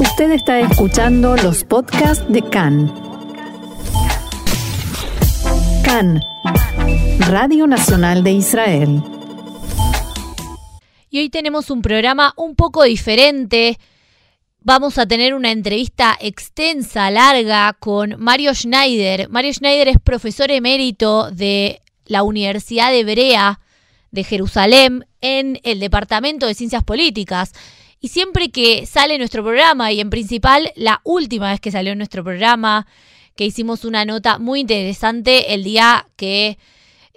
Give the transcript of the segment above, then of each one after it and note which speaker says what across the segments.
Speaker 1: Usted está escuchando los podcasts de CAN. CAN, Radio Nacional de Israel.
Speaker 2: Y hoy tenemos un programa un poco diferente. Vamos a tener una entrevista extensa, larga, con Mario Schneider. Mario Schneider es profesor emérito de la Universidad de Berea de Jerusalén en el Departamento de Ciencias Políticas. Y siempre que sale nuestro programa, y en principal la última vez que salió nuestro programa, que hicimos una nota muy interesante el día que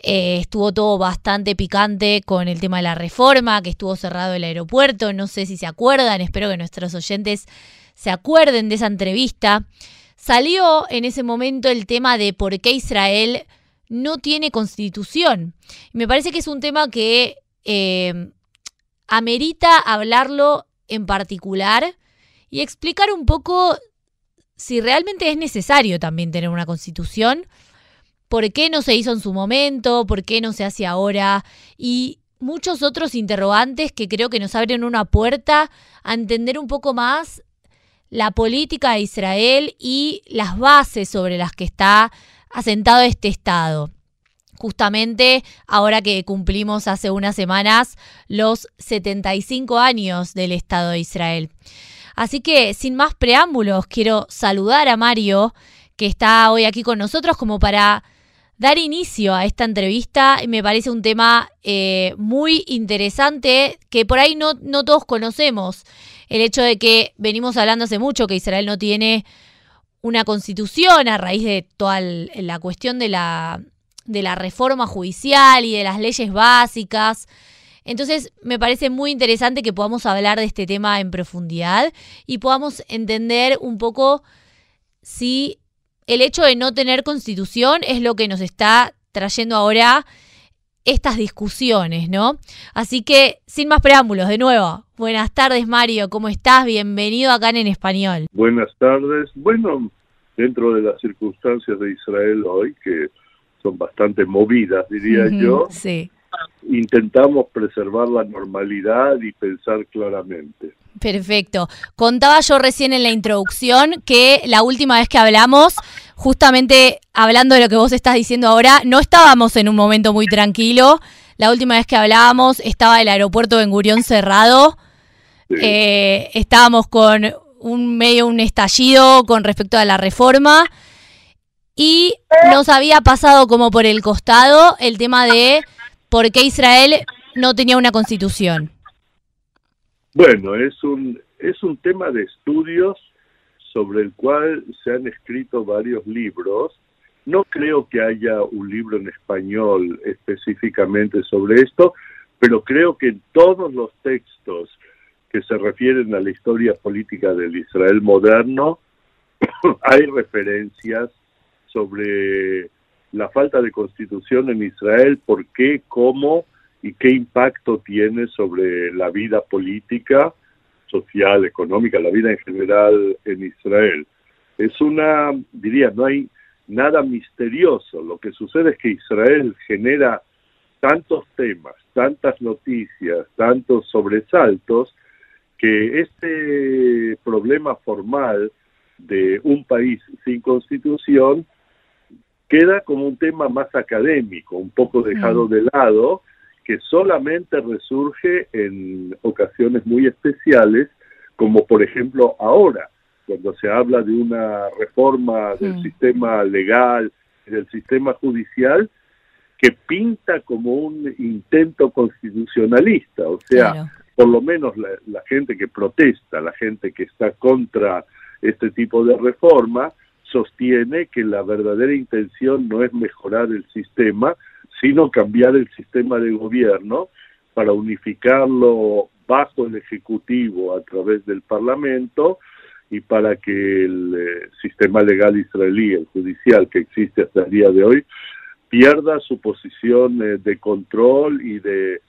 Speaker 2: eh, estuvo todo bastante picante con el tema de la reforma, que estuvo cerrado el aeropuerto, no sé si se acuerdan, espero que nuestros oyentes se acuerden de esa entrevista. Salió en ese momento el tema de por qué Israel no tiene constitución. me parece que es un tema que eh, amerita hablarlo en particular y explicar un poco si realmente es necesario también tener una constitución, por qué no se hizo en su momento, por qué no se hace ahora y muchos otros interrogantes que creo que nos abren una puerta a entender un poco más la política de Israel y las bases sobre las que está asentado este Estado justamente ahora que cumplimos hace unas semanas los 75 años del Estado de Israel. Así que, sin más preámbulos, quiero saludar a Mario, que está hoy aquí con nosotros, como para dar inicio a esta entrevista. Me parece un tema eh, muy interesante que por ahí no, no todos conocemos. El hecho de que venimos hablando hace mucho que Israel no tiene una constitución a raíz de toda la cuestión de la de la reforma judicial y de las leyes básicas. Entonces me parece muy interesante que podamos hablar de este tema en profundidad y podamos entender un poco si el hecho de no tener constitución es lo que nos está trayendo ahora estas discusiones, ¿no? Así que, sin más preámbulos, de nuevo, buenas tardes Mario, ¿cómo estás? Bienvenido acá en Español.
Speaker 3: Buenas tardes. Bueno, dentro de las circunstancias de Israel hoy, que son bastante movidas, diría yo.
Speaker 2: Sí.
Speaker 3: Intentamos preservar la normalidad y pensar claramente.
Speaker 2: Perfecto. Contaba yo recién en la introducción que la última vez que hablamos, justamente hablando de lo que vos estás diciendo ahora, no estábamos en un momento muy tranquilo. La última vez que hablábamos estaba el aeropuerto de Gurión cerrado. Eh, estábamos con un medio un estallido con respecto a la reforma y nos había pasado como por el costado el tema de por qué Israel no tenía una constitución.
Speaker 3: Bueno, es un, es un tema de estudios sobre el cual se han escrito varios libros. No creo que haya un libro en español específicamente sobre esto, pero creo que en todos los textos que se refieren a la historia política del Israel moderno hay referencias sobre la falta de constitución en Israel, por qué, cómo y qué impacto tiene sobre la vida política, social, económica, la vida en general en Israel. Es una, diría, no hay nada misterioso. Lo que sucede es que Israel genera tantos temas, tantas noticias, tantos sobresaltos, que este problema formal de un país sin constitución queda como un tema más académico, un poco dejado mm. de lado, que solamente resurge en ocasiones muy especiales, como por ejemplo ahora, cuando se habla de una reforma del sistema legal, del sistema judicial, que pinta como un intento constitucionalista, o sea, por lo menos la, la, gente que protesta, la gente que está contra este tipo de reforma, sostiene que la verdadera intención no es mejorar el sistema, sino cambiar el sistema de gobierno para unificarlo bajo el Ejecutivo a través del Parlamento y para que el eh, sistema legal israelí, el judicial que existe hasta el día de hoy, pierda su posición eh, de control y de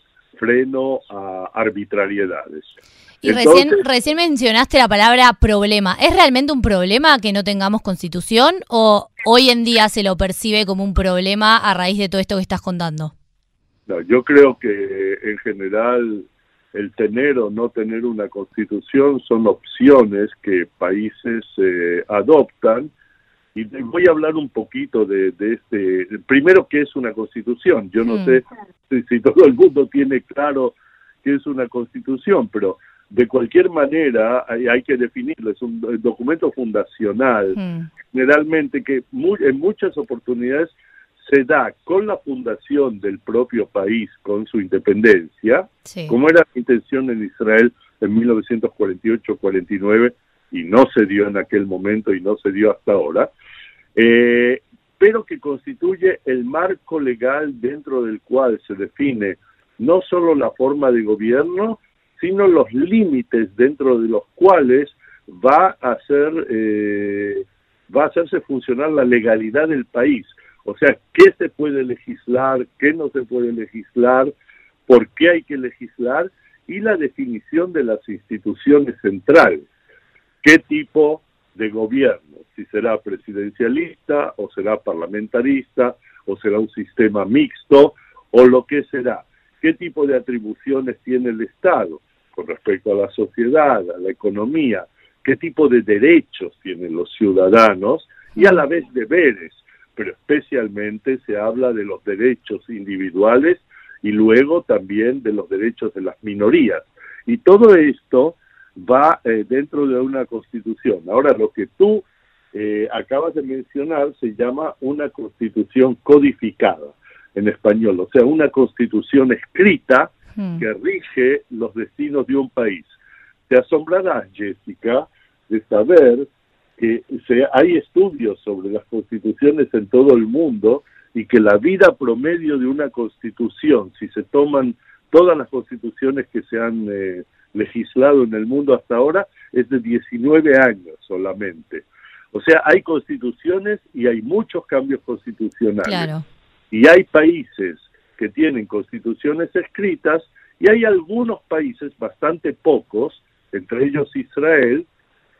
Speaker 3: freno a arbitrariedades.
Speaker 2: Y recién, recién mencionaste la palabra problema. ¿Es realmente un problema que no tengamos constitución o hoy en día se lo percibe como un problema a raíz de todo esto que estás contando?
Speaker 3: No, yo creo que en general el tener o no tener una constitución son opciones que países eh, adoptan y voy a hablar un poquito de, este, primero qué es una constitución, yo no sé si, todo el mundo tiene claro qué es una constitución, pero de cualquier manera hay, que definirlo, es un documento fundacional, generalmente que en muchas oportunidades se da con la fundación del propio país, con su independencia, como era la intención en Israel en 1948-49 y no se dio en aquel momento y no se dio hasta ahora, eh, pero que constituye el marco legal dentro del cual se define no solo la forma de gobierno, sino los límites dentro de los cuales va a hacer eh, va a hacerse funcionar la legalidad del país. O sea, qué se puede legislar, qué no se puede legislar, por qué hay que legislar y la definición de las instituciones centrales. ¿Qué tipo de gobierno? Si será presidencialista o será parlamentarista o será un sistema mixto o lo que será. ¿Qué tipo de atribuciones tiene el Estado con respecto a la sociedad, a la economía? ¿Qué tipo de derechos tienen los ciudadanos y a la vez deberes? pero especialmente se habla de los derechos individuales y luego también de los derechos de las minorías. Y todo esto va eh, dentro de una constitución. Ahora, lo que tú eh, acabas de mencionar se llama una constitución codificada en español, o sea, una constitución escrita hmm. que rige los destinos de un país. Te asombrarás, Jessica, de saber que se, hay estudios sobre las constituciones en todo el mundo y que la vida promedio de una constitución, si se toman todas las constituciones que se han eh, legislado en el mundo hasta ahora, es de 19 años solamente. O sea, hay constituciones y hay muchos cambios constitucionales. Y hay países que tienen constituciones escritas y hay algunos países, bastante pocos, entre ellos Israel,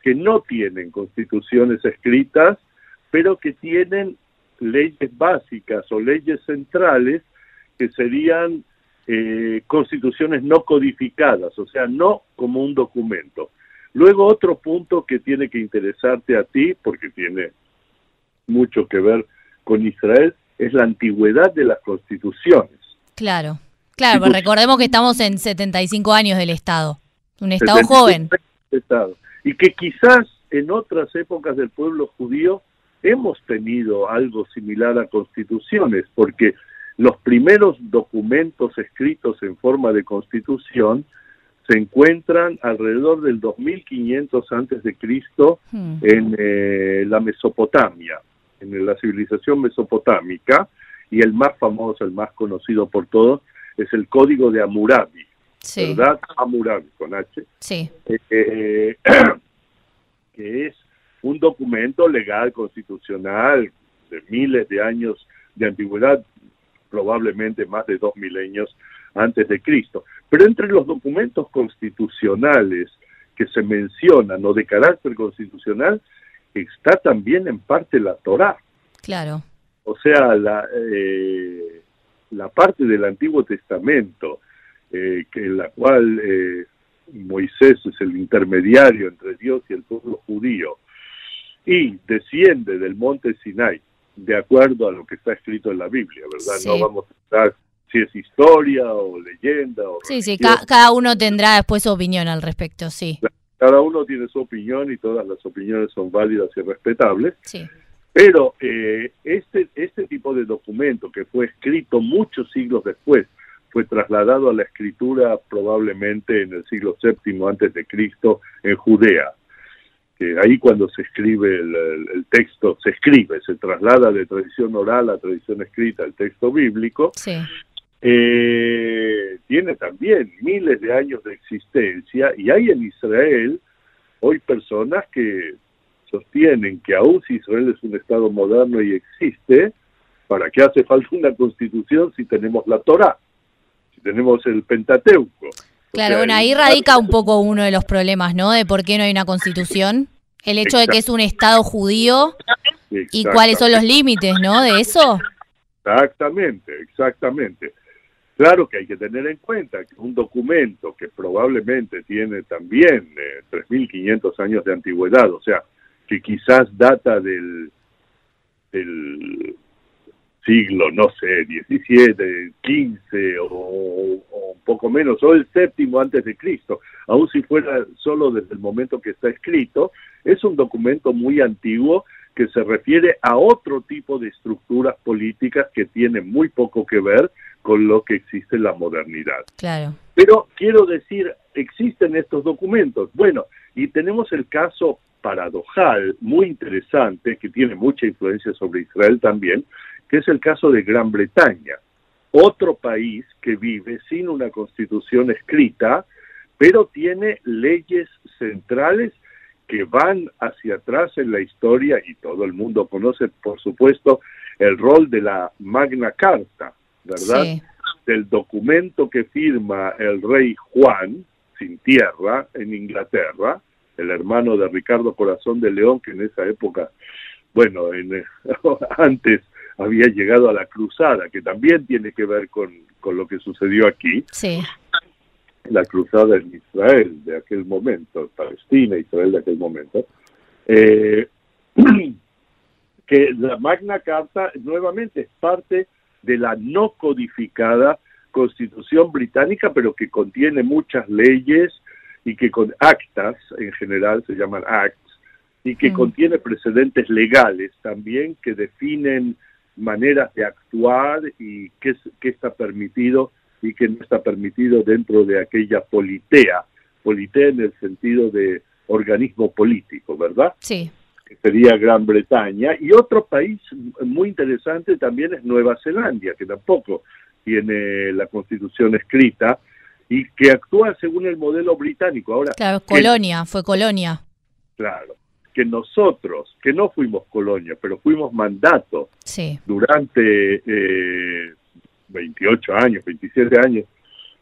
Speaker 3: que no tienen constituciones escritas, pero que tienen leyes básicas o leyes centrales que serían eh, constituciones no codificadas, o sea, no como un documento. Luego otro punto que tiene que interesarte a ti, porque tiene mucho que ver con Israel, es la antigüedad de las constituciones.
Speaker 2: Claro, claro, pues recordemos que estamos en 75 años del Estado, un Estado joven.
Speaker 3: Estado y que quizás en otras épocas del pueblo judío hemos tenido algo similar a constituciones, porque los primeros documentos escritos en forma de constitución se encuentran alrededor del 2500 antes de Cristo hmm. en eh, la Mesopotamia, en la civilización mesopotámica, y el más famoso, el más conocido por todos, es el Código de Hammurabi, ¿verdad? Hammurabi con H.
Speaker 2: Sí.
Speaker 3: Eh, eh, que es un documento legal constitucional de miles de años de antigüedad, probablemente más de dos milenios antes de Cristo. Pero entre los documentos constitucionales que se mencionan o de carácter constitucional está también en parte la Torá.
Speaker 2: Claro.
Speaker 3: O sea, la, eh, la parte del Antiguo Testamento eh, que en la cual eh, Moisés es el intermediario entre Dios y el pueblo judío y desciende del monte Sinai de acuerdo a lo que está escrito en la Biblia, ¿verdad? No vamos a estar si es historia o leyenda. O
Speaker 2: sí, sí, cada uno tendrá después su opinión al respecto, sí.
Speaker 3: Cada uno tiene su opinión y todas las opiniones son válidas y respetables.
Speaker 2: Sí.
Speaker 3: Pero eh, este, este tipo de documento que fue escrito muchos siglos después, fue trasladado a la escritura probablemente en el siglo VII antes de Cristo en Judea. Ahí cuando se escribe el, texto, se escribe, se traslada de tradición oral a tradición escrita el texto bíblico. Eh, tiene también miles de años de existencia y hay en Israel hoy personas que sostienen que aún si Israel es un Estado moderno y existe, ¿para qué hace falta una constitución si tenemos la Torah? tenemos el Pentateuco.
Speaker 2: Claro, bueno, ahí radica un poco uno de los problemas, ¿no? De por qué no hay una constitución. El hecho de que es un Estado judío y cuáles son los límites, ¿no? De eso.
Speaker 3: Exactamente, exactamente. Claro que hay que tener en cuenta que un documento que probablemente tiene también 3.500 años de antigüedad, o sea, que quizás data del, del siglo, no sé, 17, 15 o, un poco menos, o el séptimo antes de Cristo, aun si fuera solo desde el momento que está escrito, es un documento muy antiguo que se refiere a otro tipo de estructuras políticas que tienen muy poco que ver con lo que existe en la modernidad.
Speaker 2: Claro.
Speaker 3: Pero quiero decir, existen estos documentos. Bueno, y tenemos el caso paradojal, muy interesante, que tiene mucha influencia sobre Israel también, que es el caso de Gran Bretaña, otro país que vive sin una constitución escrita, pero tiene leyes centrales que van hacia atrás en la historia y todo el mundo conoce, por supuesto, el rol de la Magna Carta, ¿verdad? Del documento que firma el rey Juan, sin tierra, en Inglaterra, el hermano de Ricardo Corazón de León, que en esa época, bueno, en, antes había llegado a la cruzada, que también tiene que ver con, con lo que sucedió aquí.
Speaker 2: Sí.
Speaker 3: La cruzada en Israel de aquel momento, Palestina, Israel de aquel momento. Eh, que la Magna Carta nuevamente es parte de la no codificada constitución británica, pero que contiene muchas leyes y que con actas, en general se llaman acts, y que mm. contiene precedentes legales también que definen maneras de actuar y qué, qué está permitido y qué no está permitido dentro de aquella politea, politea en el sentido de organismo político, ¿verdad?
Speaker 2: Sí.
Speaker 3: Que sería Gran Bretaña. Y otro país muy interesante también es Nueva Zelanda, que tampoco tiene la constitución escrita y que actúa según el modelo británico. Ahora,
Speaker 2: claro, colonia, fue colonia.
Speaker 3: Claro que nosotros, que no fuimos colonia, pero fuimos mandato durante eh, 28 años, 27 años,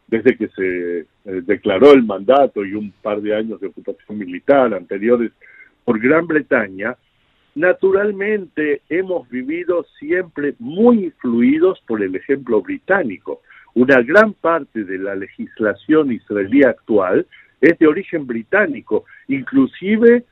Speaker 3: desde que se eh, declaró el mandato y un par de años de ocupación militar anteriores por Gran Bretaña, naturalmente hemos vivido siempre muy influidos por el ejemplo británico. Una gran parte de la legislación israelí actual es de origen británico, inclusive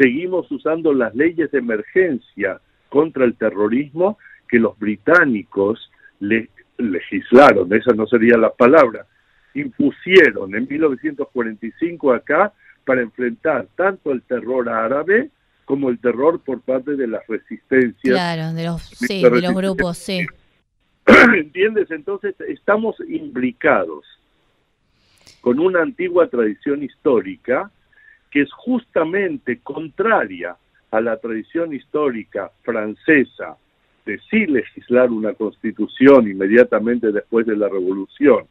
Speaker 3: seguimos usando las leyes de emergencia contra el terrorismo que los británicos le, legislaron, esa no sería la palabra, impusieron en 1945 acá para enfrentar tanto el terror árabe como el terror por parte de las resistencias.
Speaker 2: Claro, de los, sí, de los grupos, sí.
Speaker 3: ¿Entiendes? Entonces estamos imbricados con una antigua tradición histórica que es justamente contraria a la tradición histórica francesa de sí legislar una constitución inmediatamente después de la revolución,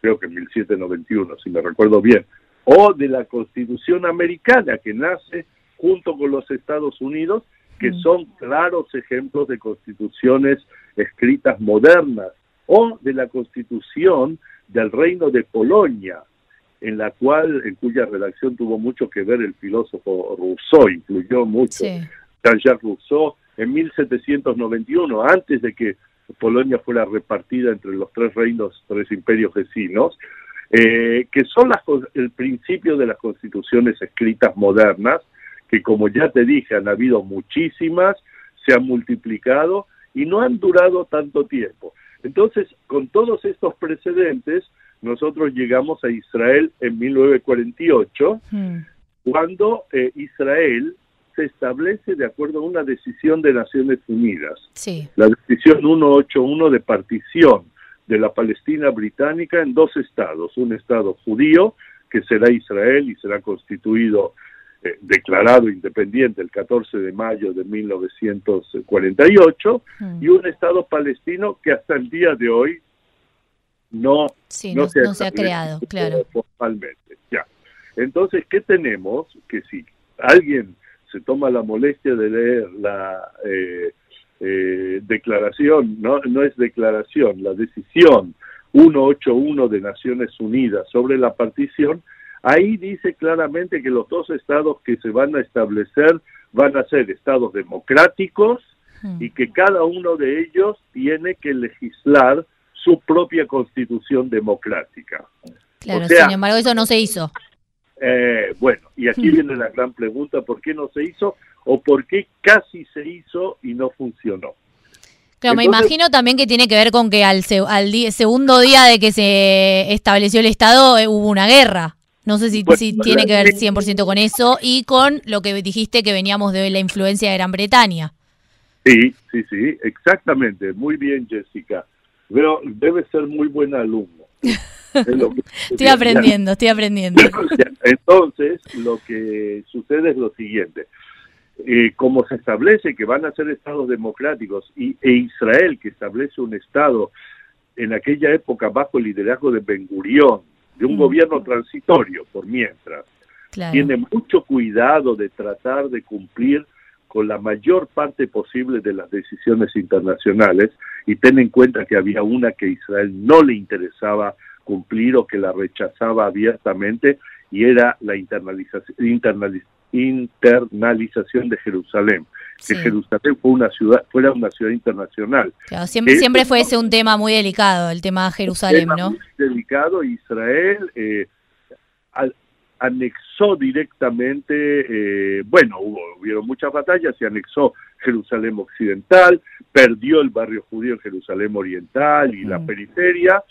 Speaker 3: creo que en 1791, si me recuerdo bien, o de la constitución americana que nace junto con los Estados Unidos, que mm. son claros ejemplos de constituciones escritas modernas, o de la constitución del reino de Polonia, en la cual, en cuya redacción tuvo mucho que ver el filósofo Rousseau, influyó mucho Jean-Jacques Rousseau en 1791, antes de que Polonia fuera repartida entre los tres reinos, tres imperios vecinos, eh, que son las, el principio de las constituciones escritas modernas, que como ya te dije, han habido muchísimas, se han multiplicado y no han durado tanto tiempo. Entonces, con todos estos precedentes, nosotros llegamos a Israel en 1948, hmm. cuando eh, Israel se establece de acuerdo a una decisión de Naciones Unidas, la decisión 181 de partición de la Palestina británica en dos estados, un estado judío, que será Israel y será constituido, eh, declarado independiente el 14 de mayo de 1948, hmm. y un estado palestino que hasta el día de hoy no,
Speaker 2: no, se, ha, creado, claro.
Speaker 3: Formalmente, ya. Entonces, ¿qué tenemos? Que si alguien se toma la molestia de leer la eh, eh, declaración, no, no es declaración, la decisión 181 de Naciones Unidas sobre la partición, ahí dice claramente que los dos estados que se van a establecer van a ser estados democráticos hmm. y que cada uno de ellos tiene que legislar su propia constitución democrática.
Speaker 2: Claro, sin embargo eso no se hizo.
Speaker 3: Eh, bueno, y aquí hmm. viene la gran pregunta, ¿por qué no se hizo o por qué casi se hizo y no funcionó?
Speaker 2: Claro, me imagino también que tiene que ver con que al, al segundo día de que se estableció el Estado eh, hubo una guerra. No sé si, si tiene que ver 100% con eso y con lo que dijiste que veníamos de la influencia de Gran Bretaña.
Speaker 3: Sí, sí, sí, exactamente. Muy bien, Jessica. Pero debe ser muy buen alumno.
Speaker 2: estoy aprendiendo, estoy aprendiendo.
Speaker 3: Entonces, lo que sucede es lo siguiente. Eh, como se establece que van a ser estados democráticos y, e Israel, que establece un estado en aquella época bajo el liderazgo de Ben Gurión, de un mm. gobierno transitorio por mientras, tiene mucho cuidado de tratar de cumplir con la mayor parte posible de las decisiones internacionales y ten en cuenta que había una que a Israel no le interesaba cumplir o que la rechazaba abiertamente y era la internalización, internalización de Jerusalén. Que Jerusalén fue una ciudad, fuera una ciudad internacional.
Speaker 2: siempre, siempre fue ese un tema muy delicado, el tema de Jerusalén, ¿no? Muy
Speaker 3: delicado. Israel eh, anexó directamente, eh, bueno, hubo, hubieron muchas batallas, y anexó Jerusalén Occidental, perdió el barrio judío en Jerusalén Oriental y la periferia,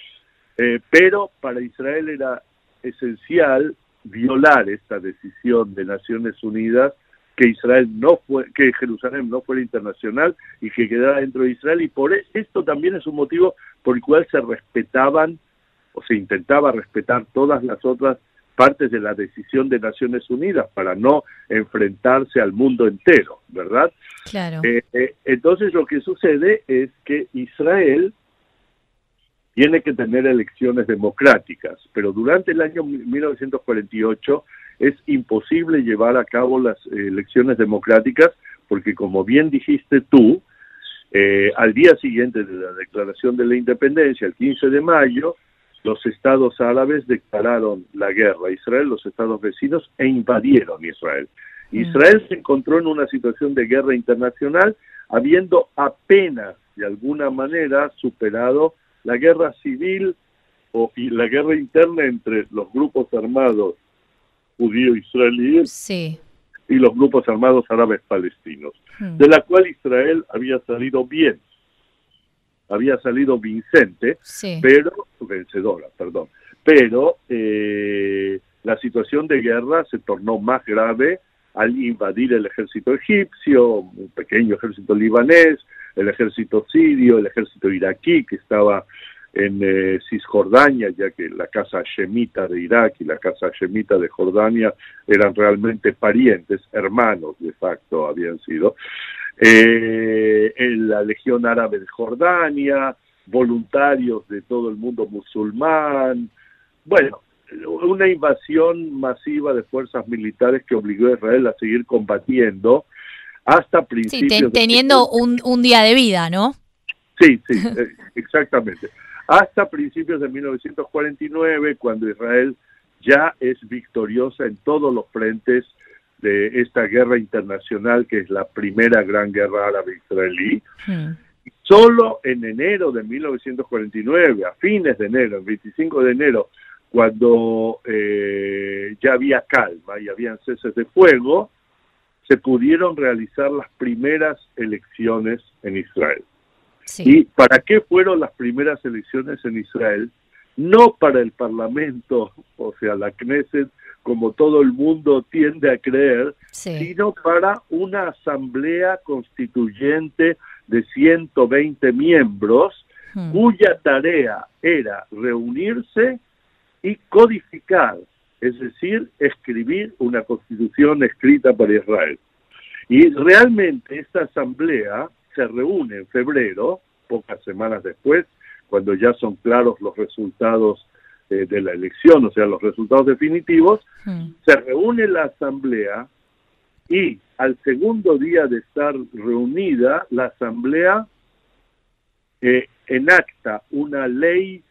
Speaker 3: eh, pero para Israel era esencial violar esta decisión de Naciones Unidas que Israel no fue, que Jerusalén no fuera internacional y que quedara dentro de Israel y por e, esto también es un motivo por el cual se respetaban o se intentaba respetar todas las otras partes de la decisión de Naciones Unidas para no enfrentarse al mundo entero, ¿verdad?
Speaker 2: Claro.
Speaker 3: Eh, eh, entonces lo que sucede es que Israel tiene que tener elecciones democráticas, pero durante el año 1948 es imposible llevar a cabo las elecciones democráticas porque, como bien dijiste tú, eh, al día siguiente de la declaración de la independencia, el 15 de mayo, los estados árabes declararon la guerra a Israel, los estados vecinos, e invadieron Israel. Mm. Israel se encontró en una situación de guerra internacional, habiendo apenas, de alguna manera, superado la guerra civil o, y la guerra interna entre los grupos armados judío-israelíes y los grupos armados árabes palestinos, hmm. de la cual Israel había salido bien, había salido vincente, pero vencedora, perdón, pero eh, la situación de guerra se tornó más grave al invadir el ejército egipcio, un pequeño ejército libanés, el ejército sirio, el ejército iraquí que estaba en eh, Cisjordania, ya que la casa Shemita de Irak y la casa Shemita de Jordania eran realmente parientes, hermanos de facto habían sido, eh, en la Legión Árabe de Jordania, voluntarios de todo el mundo musulmán, bueno, una invasión masiva de fuerzas militares que obligó a Israel a seguir combatiendo hasta principios...
Speaker 2: Sí, teniendo un, un día de vida, ¿no?
Speaker 3: Sí, sí, eh, exactamente. Hasta principios de 1949, cuando Israel ya es victoriosa en todos los frentes de esta guerra internacional que es la primera gran guerra árabe-israelí. Hmm. Solo en enero de 1949, a fines de enero, el 25 de enero, cuando eh, ya había calma y habían ceses de fuego, se pudieron realizar las primeras elecciones en Israel. ¿Y para qué fueron las primeras elecciones en Israel? No para el Parlamento, o sea, la Knesset, como todo el mundo tiende a creer, sino para una asamblea constituyente de 120 miembros, hmm. cuya tarea era reunirse y codificar es decir, escribir una constitución escrita para Israel. Y realmente esta asamblea se reúne en febrero, pocas semanas después, cuando ya son claros los resultados eh, de la elección, o sea, los resultados definitivos, hmm. se reúne la asamblea y al segundo día de estar reunida, la asamblea eh, enacta una ley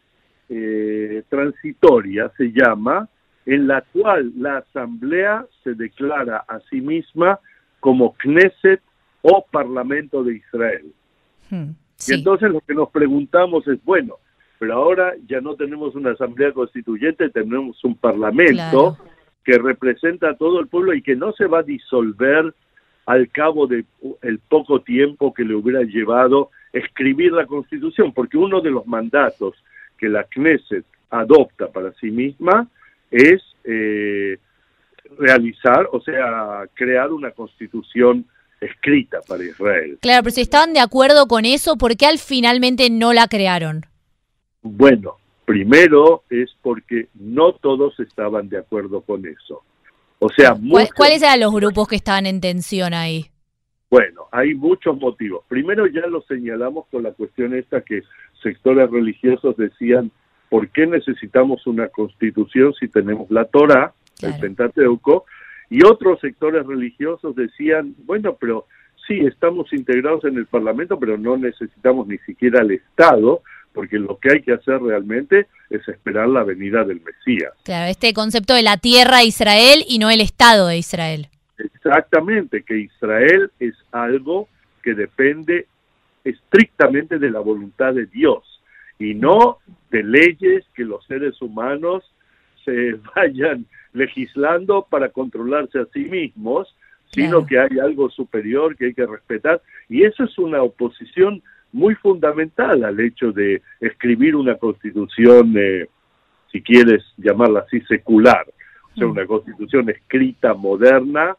Speaker 3: eh, transitoria, se llama, en la cual la Asamblea se declara a sí misma como Knesset o Parlamento de Israel. Hmm, y entonces lo que nos preguntamos es, bueno, pero ahora ya no tenemos una asamblea constituyente, tenemos un parlamento que representa a todo el pueblo y que no se va a disolver al cabo de el poco tiempo que le hubiera llevado escribir la constitución, porque uno de los mandatos que la Knesset adopta para sí misma es eh, realizar, o sea, crear una constitución escrita para Israel.
Speaker 2: Claro, pero si estaban de acuerdo con eso, ¿por qué al finalmente no la crearon?
Speaker 3: Bueno, primero es porque no todos estaban de acuerdo con eso. O sea,
Speaker 2: ¿cuáles eran los grupos que estaban en tensión ahí?
Speaker 3: Bueno, hay muchos motivos. Primero ya lo señalamos con la cuestión esta que sectores religiosos decían, ¿por qué necesitamos una constitución si tenemos la Torah, el Pentateuco? Y otros sectores religiosos decían, bueno, pero sí, estamos integrados en el Parlamento, pero no necesitamos ni siquiera el Estado, porque lo que hay que hacer realmente es esperar la venida del Mesías.
Speaker 2: Claro, este concepto de la tierra de Israel y no el Estado de Israel.
Speaker 3: Exactamente, que Israel es algo que depende estrictamente de la voluntad de Dios y no de leyes que los seres humanos se vayan legislando para controlarse a sí mismos, sino que hay algo superior que hay que respetar. Y eso es una oposición muy fundamental al hecho de escribir una constitución, eh, si quieres llamarla así, secular, o sea, mm. una constitución escrita, moderna,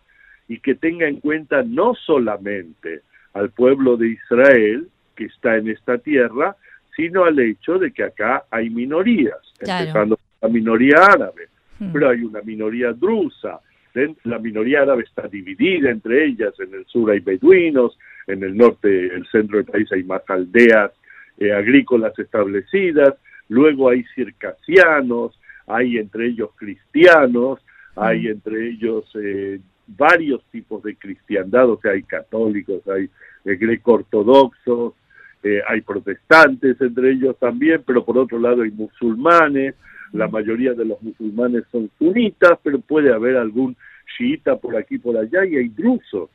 Speaker 3: y que tenga en cuenta no solamente al pueblo de Israel, que está en esta tierra, sino al hecho de que acá hay minorías, empezando la minoría árabe, hmm. pero hay una minoría drusa, la minoría árabe está dividida entre ellas, en el sur hay beduinos, en el norte, el centro del país hay más aldeas eh, agrícolas establecidas, luego hay circasianos, hay entre ellos cristianos, hay hmm. entre ellos eh, varios tipos de cristiandad, o sea, hay católicos, hay eh, greco-ortodoxos, eh, hay protestantes entre ellos también, pero por otro lado hay musulmanes, la mayoría de los musulmanes son sunitas, pero puede haber algún chiita por aquí por allá y hay drusos,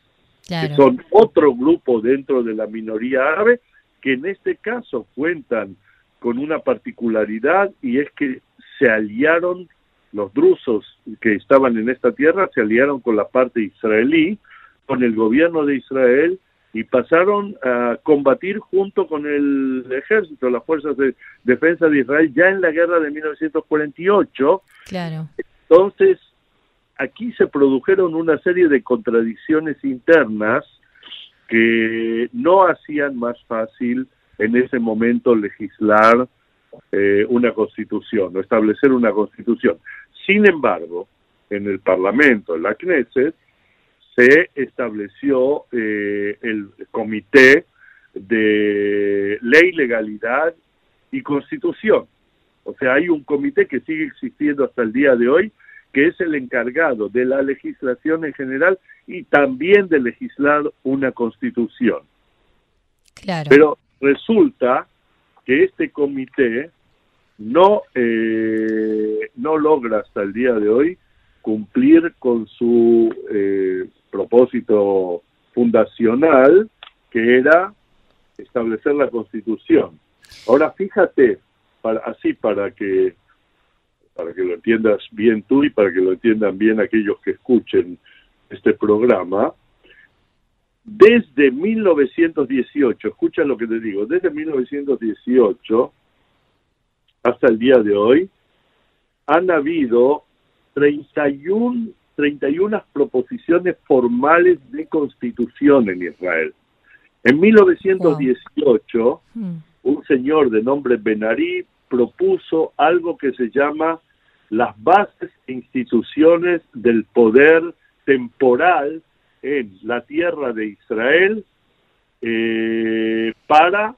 Speaker 3: que son otro grupo dentro de la minoría árabe, que en este caso cuentan con una particularidad y es que se aliaron los drusos que estaban en esta tierra se aliaron con la parte israelí, con el gobierno de Israel y pasaron a combatir junto con el ejército, las fuerzas de defensa de Israel ya en la guerra de 1948.
Speaker 2: Claro.
Speaker 3: Entonces, aquí se produjeron una serie de contradicciones internas que no hacían más fácil en ese momento legislar eh, una constitución o establecer una constitución. Sin embargo, en el Parlamento, en la Knesset, se estableció eh, el Comité de Ley, Legalidad y Constitución. O sea, hay un comité que sigue existiendo hasta el día de hoy, que es el encargado de la legislación en general y también de legislar una constitución.
Speaker 2: Claro.
Speaker 3: Pero resulta que este comité no, eh, no logra hasta el día de hoy cumplir con su eh, propósito fundacional, que era establecer la constitución. Ahora fíjate, para, así para que para que lo entiendas bien tú y para que lo entiendan bien aquellos que escuchen este programa, desde 1918, escucha lo que te digo, desde 1918 hasta el día de hoy, han habido 31, 31 proposiciones formales de constitución en Israel. En 1918, hmm. un señor de nombre Benarí propuso algo que se llama las bases e instituciones del poder temporal en la tierra de Israel eh, para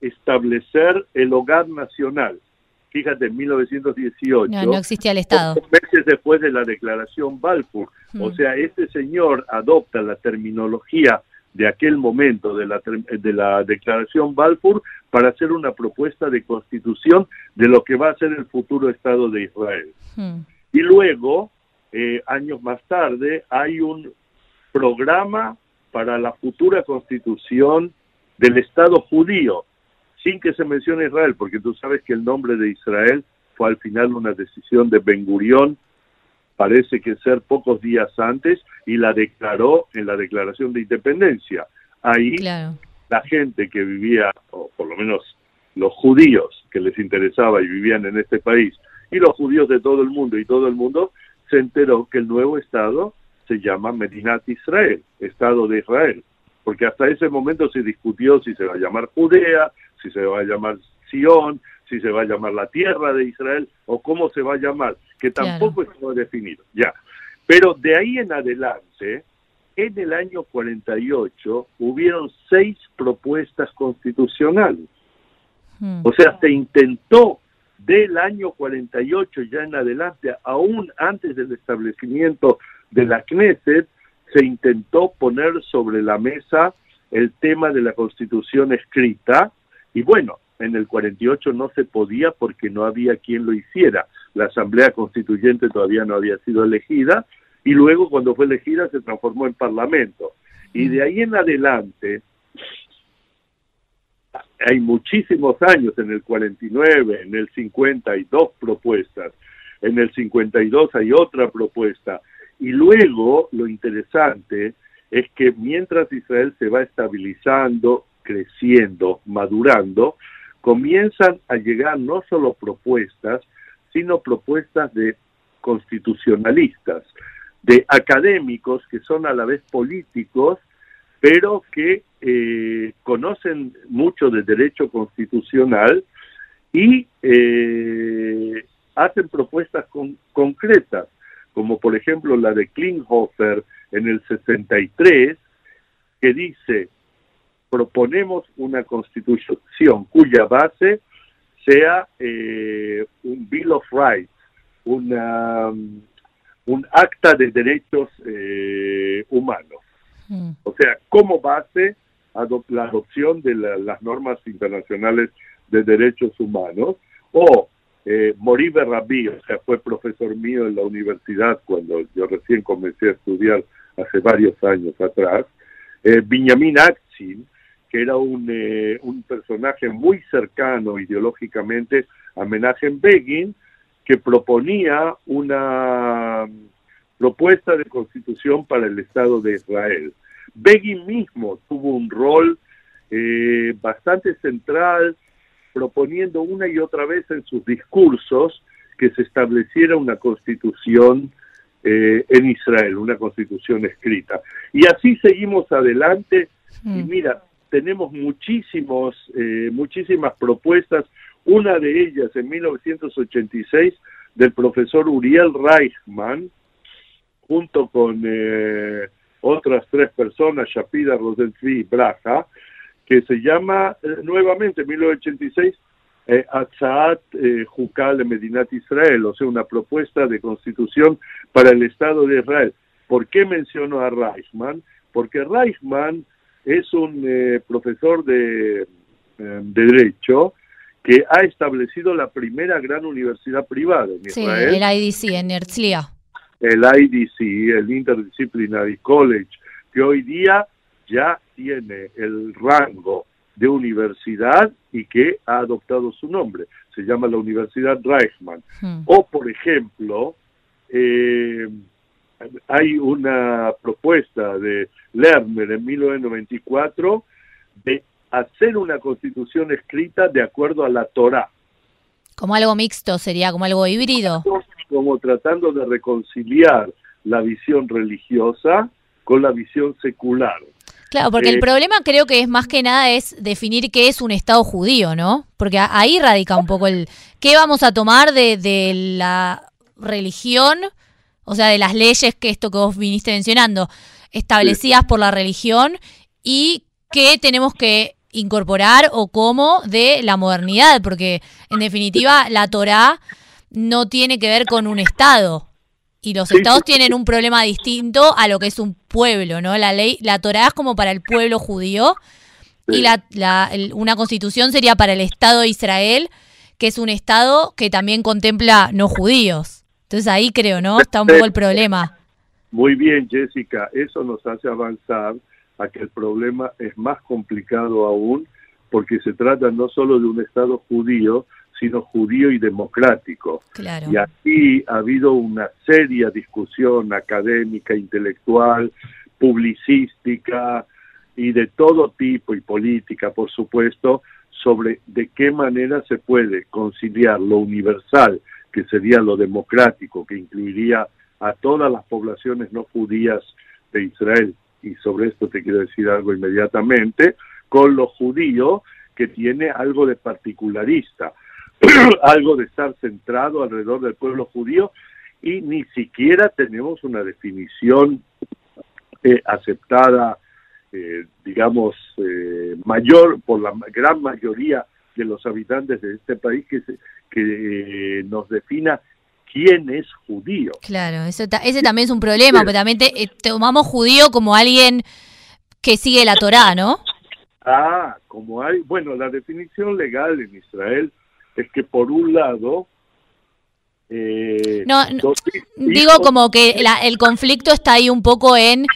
Speaker 3: establecer el hogar nacional. Fíjate, en 1918.
Speaker 2: No, no existía el Estado.
Speaker 3: meses después de la declaración Balfour. O hmm. sea, este señor adopta la terminología de aquel momento de la, de la declaración Balfour para hacer una propuesta de constitución de lo que va a ser el futuro Estado de Israel. Hmm. Y luego, eh, años más tarde, hay un programa para la futura constitución del Estado judío, sin que se mencione Israel, porque tú sabes que el nombre de Israel fue al final una decisión de Ben Gurión, parece que ser pocos días antes, y la declaró en la Declaración de Independencia. Ahí la gente que vivía, o por lo menos los judíos que les interesaba y vivían en este país, y los judíos de todo el mundo y todo el mundo, se enteró que el nuevo Estado se llama Medinat Israel, Estado de Israel, porque hasta ese momento se discutió si se va a llamar Judea, si se va a llamar Sion, si se va a llamar la tierra de Israel o cómo se va a llamar, que tampoco está definido. Ya. Pero de ahí en adelante, en el año 48 hubieron seis propuestas constitucionales. Hmm. O sea, se intentó del año 48 ya en adelante, aún antes del establecimiento de la Knesset, se intentó poner sobre la mesa el tema de la constitución escrita y bueno, en el 48 no se podía porque no había quien lo hiciera. La Asamblea Constituyente todavía no había sido elegida y luego cuando fue elegida se transformó en Parlamento. Y de ahí en adelante hay muchísimos años, en el 49, en el 50 hay dos propuestas, en el 52 hay otra propuesta. Y luego lo interesante es que mientras Israel se va estabilizando, creciendo, madurando, comienzan a llegar no solo propuestas, sino propuestas de constitucionalistas, de académicos que son a la vez políticos, pero que eh, conocen mucho de derecho constitucional y eh, hacen propuestas concretas, como por ejemplo la de Klinghoffer en el 63, que dice proponemos una constitución cuya base sea eh, un Bill of Rights, una, un acta de derechos eh, humanos. Mm. O sea, como base la adopción de las normas internacionales de derechos humanos, o eh, Moribe Rabí, o sea, fue profesor mío en la universidad cuando yo recién comencé a estudiar hace varios años atrás, eh, Benjamin que era un, eh, un personaje muy cercano ideológicamente a Menachem Begin, que proponía una propuesta de constitución para el Estado de Israel. Begin mismo tuvo un rol eh, bastante central, proponiendo una y otra vez en sus discursos que se estableciera una constitución eh, en Israel, una constitución escrita. Y así seguimos adelante. Y mm. mira, tenemos muchísimos, eh, muchísimas propuestas, una de ellas en 1986 del profesor Uriel Reichman, junto con eh, otras tres personas, Shapida, Rosenthal y Braja, que se llama eh, nuevamente en 1986 eh, Atzaat Jukal de Medinat Israel, o sea, una propuesta de constitución para el Estado de Israel. ¿Por qué menciono a Reichman? Porque Reichman es un eh, profesor de, eh, de, Derecho que ha establecido la primera gran universidad privada en Israel.
Speaker 2: Sí, el IDC en Herzliya.
Speaker 3: El IDC, el Interdisciplinary College, que hoy día ya tiene el rango de universidad y que ha adoptado su nombre. Se llama la Universidad Reichman. Hmm. O, por ejemplo, eh, hay una propuesta de Lerner en 1994 de hacer una constitución escrita de acuerdo a la Torah.
Speaker 2: Como algo mixto, sería como algo híbrido.
Speaker 3: Como tratando de reconciliar la visión religiosa con la visión secular.
Speaker 2: Claro, porque el eh, problema creo que es más que nada es definir qué es un Estado judío, ¿no? Porque ahí radica un poco el qué vamos a tomar de, de la religión o sea, de las leyes que esto que vos viniste mencionando, establecidas por la religión y que tenemos que incorporar o cómo de la modernidad, porque en definitiva la Torá no tiene que ver con un Estado. Y los estados tienen un problema distinto a lo que es un pueblo, ¿no? La ley, la Torá es como para el pueblo judío y la, la, una constitución sería para el Estado de Israel, que es un Estado que también contempla no judíos. Entonces ahí creo, ¿no? Está un poco el problema.
Speaker 3: Muy bien, Jessica. Eso nos hace avanzar a que el problema es más complicado aún porque se trata no solo de un Estado judío, sino judío y democrático. Y aquí ha habido una seria discusión académica, intelectual, publicística y de todo tipo y política, por supuesto, sobre de qué manera se puede conciliar lo universal, que sería lo democrático, que incluiría a todas las poblaciones no judías de Israel, y sobre esto te quiero decir algo inmediatamente, con lo judío, que tiene algo de particularista, algo de estar centrado alrededor del pueblo judío, y ni siquiera tenemos una definición eh, aceptada, eh, digamos, eh, mayor por la gran mayoría de los habitantes de este país que, que nos defina quién es judío.
Speaker 2: Claro, eso ese también es un problema, porque también tomamos judío como alguien que sigue la Torá, ¿no?
Speaker 3: Ah, como hay, bueno, la definición legal en Israel es que por un lado...
Speaker 2: Eh, no, digo como que el conflicto está ahí un poco en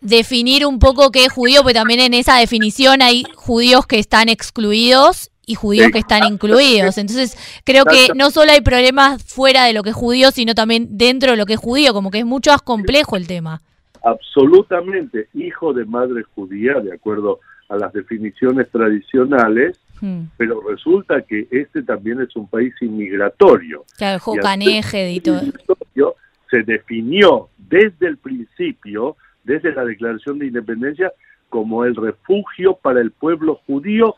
Speaker 2: definir un poco qué es judío, porque también en esa definición hay judíos que están excluidos y judíos que están incluidos. Entonces, creo que no solo hay problemas fuera de lo que es judío, sino también dentro de lo que es judío, como que es mucho más complejo el tema.
Speaker 3: Absolutamente, hijo de madre judía, de acuerdo a las definiciones tradicionales, hmm. pero resulta que este también es un país inmigratorio.
Speaker 2: Claro, Jocaneje y todo.
Speaker 3: Se definió desde el principio, desde la Declaración de Independencia, como el refugio para el pueblo judío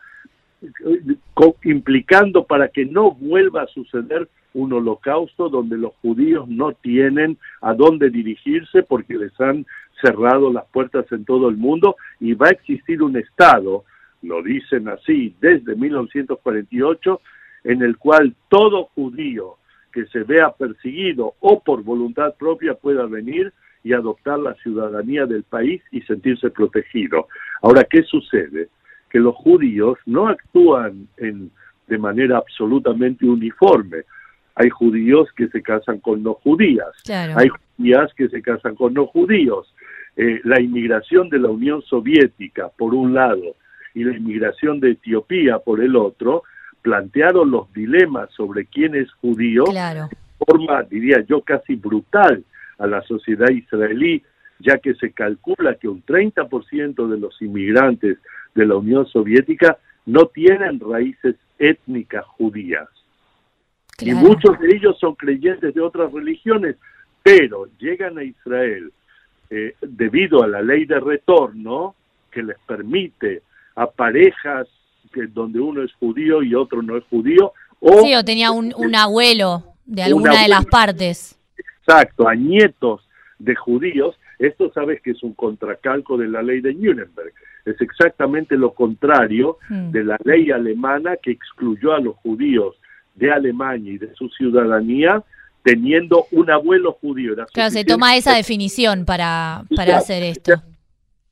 Speaker 3: implicando para que no vuelva a suceder un holocausto donde los judíos no tienen a dónde dirigirse porque les han cerrado las puertas en todo el mundo y va a existir un Estado, lo dicen así, desde 1948, en el cual todo judío que se vea perseguido o por voluntad propia pueda venir y adoptar la ciudadanía del país y sentirse protegido. Ahora, ¿qué sucede? Que los judíos no actúan en, de manera absolutamente uniforme. Hay judíos que se casan con no judías, hay judías que se casan con no judíos. Eh, la inmigración de la Unión Soviética, por un lado, y la inmigración de Etiopía, por el otro, plantearon los dilemas sobre quién es judío de forma, diría yo, casi brutal a la sociedad israelí, ya que se calcula que un 30% de los inmigrantes de la Unión Soviética no tienen raíces étnicas judías. Y muchos de ellos son creyentes de otras religiones, pero llegan a Israel eh, debido a la ley de retorno que les permite a parejas que, donde uno es judío y otro no es judío.
Speaker 2: O, sí, o tenía un, un abuelo de alguna de las partes.
Speaker 3: Exacto, a nietos de judíos. Esto sabes que es un contracalco de la ley de Nuremberg es exactamente lo contrario hmm. de la ley alemana que excluyó a los judíos de Alemania y de su ciudadanía teniendo un abuelo judío.
Speaker 2: claro, se toma esa definición para, para hacer esto.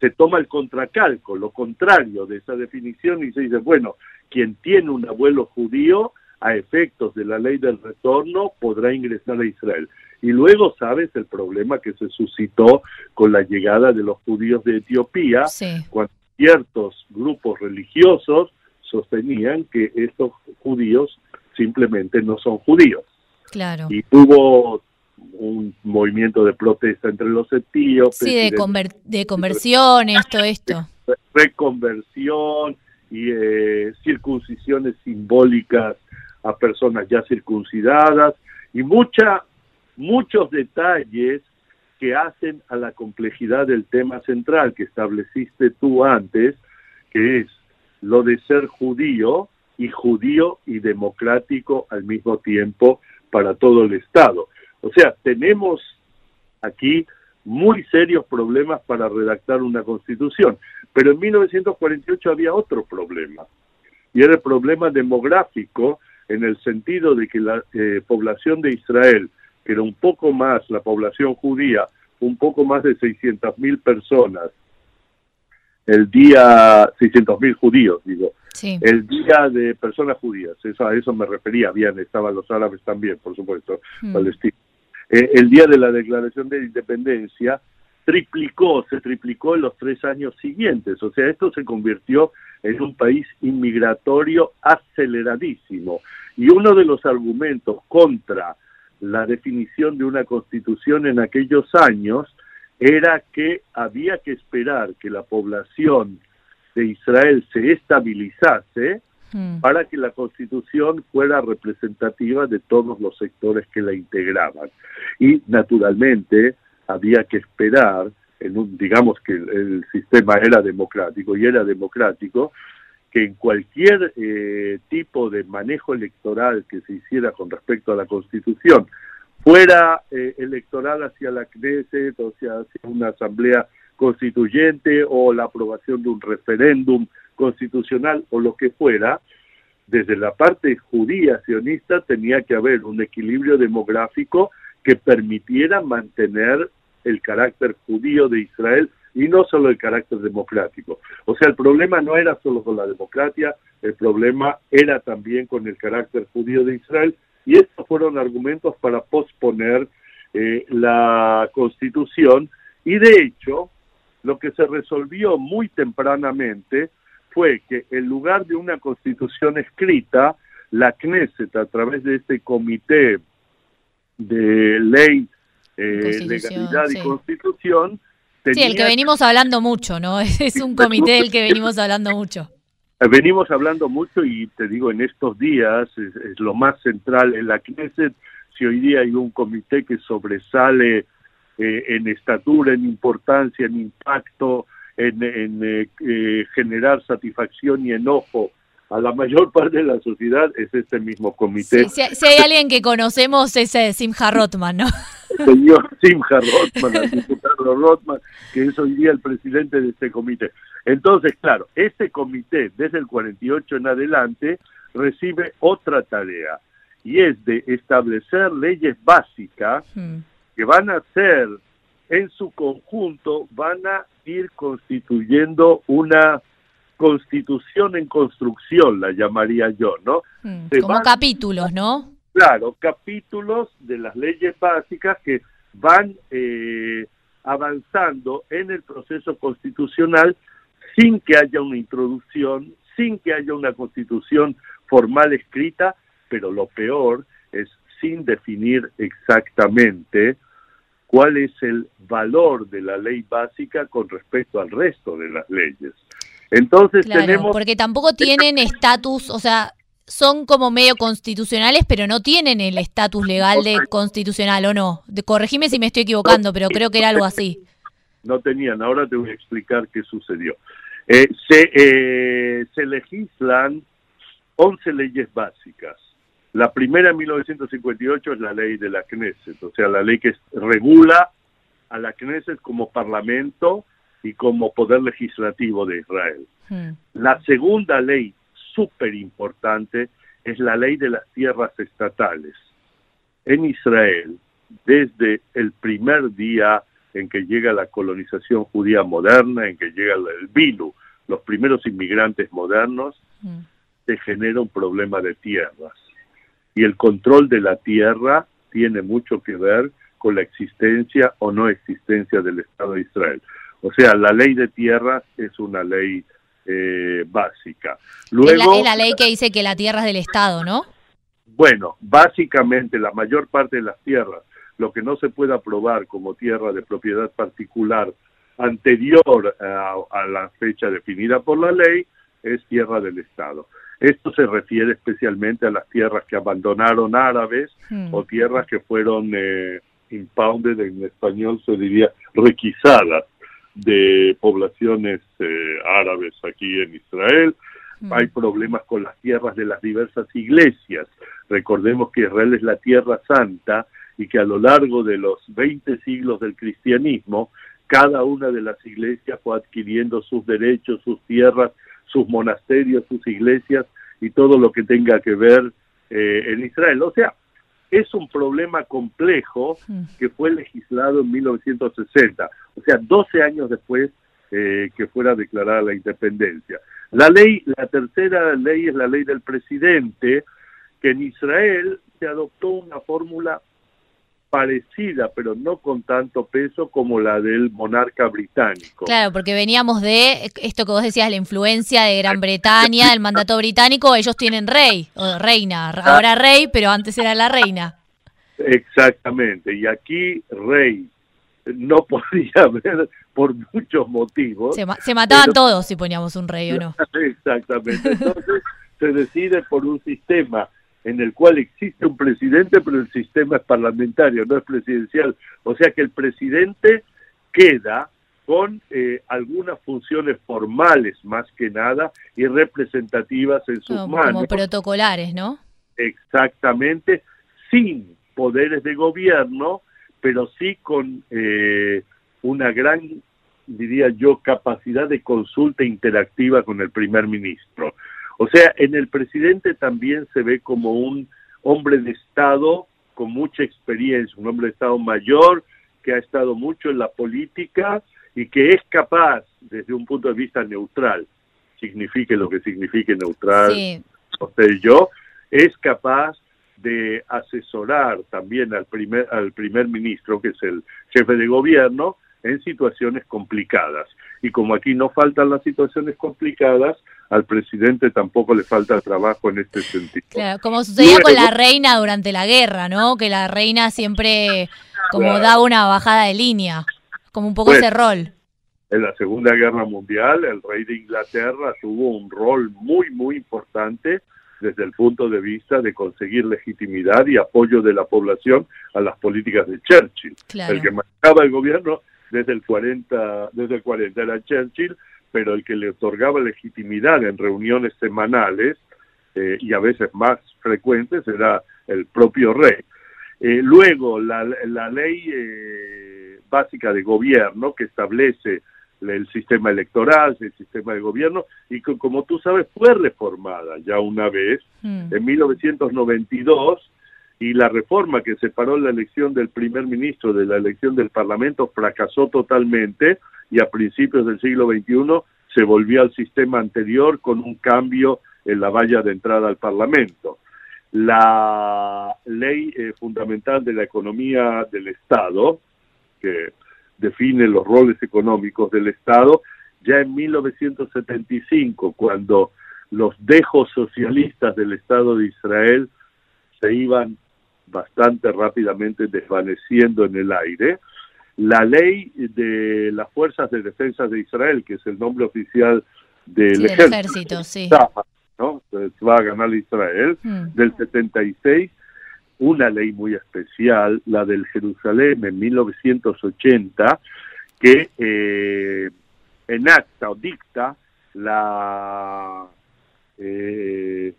Speaker 3: Se toma el contracalco, lo contrario de esa definición y se dice, bueno, quien tiene un abuelo judío a efectos de la ley del retorno podrá ingresar a Israel. Y luego sabes el problema que se suscitó con la llegada de los judíos de Etiopía, cuando ciertos grupos religiosos sostenían que estos judíos simplemente no son judíos.
Speaker 2: Claro.
Speaker 3: Y hubo un movimiento de protesta entre los etíopes.
Speaker 2: Sí, de, de conversiones, todo esto.
Speaker 3: Reconversión y eh, circuncisiones simbólicas a personas ya circuncidadas y mucha, muchos detalles que hacen a la complejidad del tema central que estableciste tú antes, que es lo de ser judío y judío y democrático al mismo tiempo para todo el Estado. O sea, tenemos aquí muy serios problemas para redactar una constitución, pero en 1948 había otro problema, y era el problema demográfico en el sentido de que la eh, población de Israel era un poco más la población judía, un poco más de 600 mil personas, el día, 600 mil judíos, digo, el día de personas judías, eso, a eso me refería, bien, estaban los árabes también, por supuesto, hmm. eh, el día de la declaración de independencia triplicó, se triplicó en los tres años siguientes, o sea, esto se convirtió en un país inmigratorio aceleradísimo. Y uno de los argumentos contra la definición de una constitución en aquellos años era que había que esperar que la población de Israel se estabilizase hmm. para que la constitución fuera representativa de todos los sectores que la integraban. Y naturalmente había que esperar, en un, digamos que el, sistema era democrático y era democrático, que en cualquier eh, tipo de manejo electoral que se hiciera con respecto a la constitución, fuera eh, electoral hacia la Knesset o hacia, una asamblea constituyente o la aprobación de un referéndum constitucional o lo que fuera, desde la parte judía sionista tenía que haber un equilibrio demográfico que permitiera mantener el carácter judío de Israel y no solo el carácter democrático. O sea, el problema no era solo con la democracia, el problema era también con el carácter judío de Israel y estos fueron argumentos para posponer eh, la constitución y de hecho lo que se resolvió muy tempranamente fue que en lugar de una constitución escrita, la Knesset a través de este comité de ley, eh, legalidad y constitución,
Speaker 2: sí, el que venimos hablando mucho, ¿no? Es un comité del que venimos hablando mucho.
Speaker 3: Venimos hablando mucho y te digo, en estos días es, lo más central en la Knesset. Si hoy día hay un comité que sobresale eh, en estatura, en importancia, en impacto, en, eh, eh, generar satisfacción y enojo a la mayor parte de la sociedad, es este mismo comité.
Speaker 2: si, hay alguien que conocemos es Simha Rotman, ¿no?
Speaker 3: Señor Simha Rotman, el diputado Rotman, que es hoy día el presidente de este comité. Entonces, claro, este comité desde el 48 en adelante recibe otra tarea y es de establecer leyes básicas que van a ser en su conjunto, van a ir constituyendo una constitución en construcción, la llamaría yo, ¿no?
Speaker 2: Hmm. Como capítulos, ¿no?
Speaker 3: Claro, capítulos de las leyes básicas que van eh, avanzando en el proceso constitucional sin que haya una introducción, sin que haya una constitución formal escrita, pero lo peor es sin definir exactamente cuál es el valor de la ley básica con respecto al resto de las leyes. Entonces tenemos...
Speaker 2: Porque tampoco tienen estatus, o sea, son como medio constitucionales, pero no tienen el estatus legal de constitucional, ¿o no? De, corregime si me estoy equivocando, pero creo que era algo así.
Speaker 3: No tenían, ahora te voy a explicar qué sucedió. Eh, se, eh, se legislan 11 leyes básicas. La primera en 1958 es la ley de la Knesset, o sea, la ley que regula a la Knesset como parlamento y como poder legislativo de Israel. Hmm. La segunda ley súper importante es la ley de las tierras estatales. En Israel, desde el primer día en que llega la colonización judía moderna, en que llega el Bilu, los primeros inmigrantes modernos, mm. se genera un problema de tierras. Y el control de la tierra tiene mucho que ver con la existencia o no existencia del Estado de Israel. O sea, la ley de tierras es una ley eh, básica.
Speaker 2: Luego, es la, ley que dice que la tierra es del Estado, ¿no?
Speaker 3: Bueno, básicamente la mayor parte de las tierras, lo que no se puede aprobar como tierra de propiedad particular anterior a, la fecha definida por la ley, es tierra del Estado. Esto se refiere especialmente a las tierras que abandonaron árabes hmm. o tierras que fueron eh, impounded, en español se diría requisadas de poblaciones eh, árabes aquí en Israel. Mm. Hay problemas con las tierras de las diversas iglesias. Recordemos que Israel es la tierra santa y que a lo largo de los 20 siglos del cristianismo, cada una de las iglesias fue adquiriendo sus derechos, sus tierras, sus monasterios, sus iglesias y todo lo que tenga que ver eh, en Israel. O sea, es un problema complejo mm. que fue legislado en 1960, o sea, 12 años después eh, que fuera declarada la independencia. La ley, la tercera ley es la ley del presidente, que en Israel se adoptó una fórmula parecida, pero no con tanto peso como la del monarca británico.
Speaker 2: Claro, porque veníamos de esto que vos decías, la influencia de Gran Bretaña, el mandato británico, ellos tienen rey o reina, ahora rey, pero antes era la reina.
Speaker 3: Exactamente, y aquí rey no podía haber por muchos motivos.
Speaker 2: Se, mataban todos si poníamos un rey o no.
Speaker 3: Exactamente, entonces se decide por un sistema en el cual existe un presidente, pero el sistema es parlamentario, no es presidencial. O sea que el presidente queda con eh, algunas funciones formales más que nada y representativas en sus manos.
Speaker 2: Como protocolares, ¿no?
Speaker 3: Exactamente, sin poderes de gobierno, pero sí con eh, una gran, diría yo, capacidad de consulta interactiva con el primer ministro. O sea, en el presidente también se ve como un hombre de Estado con mucha experiencia, un hombre de Estado mayor que ha estado mucho en la política y que es capaz, desde un punto de vista neutral, signifique lo que signifique neutral, usted y yo, es capaz de asesorar también al primer, al primer ministro, que es el jefe de gobierno, en situaciones complicadas. Y como aquí no faltan las situaciones complicadas, al presidente tampoco le falta trabajo en este sentido.
Speaker 2: Claro, como sucedía con la reina durante la guerra, ¿no? Que la reina siempre como daba una bajada de línea, como un poco ese rol.
Speaker 3: En la Segunda Guerra Mundial, el rey de Inglaterra tuvo un rol muy, muy importante desde el punto de vista de conseguir legitimidad y apoyo de la población a las políticas de Churchill. El que manejaba el gobierno desde el 40, desde el 40 era Churchill, pero el que le otorgaba legitimidad en reuniones semanales eh, y a veces más frecuentes era el propio rey. Eh, luego, la, la ley eh, básica de gobierno que establece el sistema electoral, el sistema de gobierno, y que como tú sabes fue reformada ya una vez, mm. en 1992, y la reforma que separó la elección del primer ministro de la elección del Parlamento fracasó totalmente y a principios del siglo XXI se volvió al sistema anterior con un cambio en la valla de entrada al Parlamento. La ley eh, fundamental de la economía del Estado, que define los roles económicos del Estado, ya en 1975, cuando los dejos socialistas del Estado de Israel se iban bastante rápidamente desvaneciendo en el aire, la ley de las Fuerzas de Defensa de Israel, que es el nombre oficial del ejército, sí. ¿no? va a ganar Israel, hmm. del 76, una ley muy especial, la del Jerusalén en 1980, que eh, enacta o dicta la eh,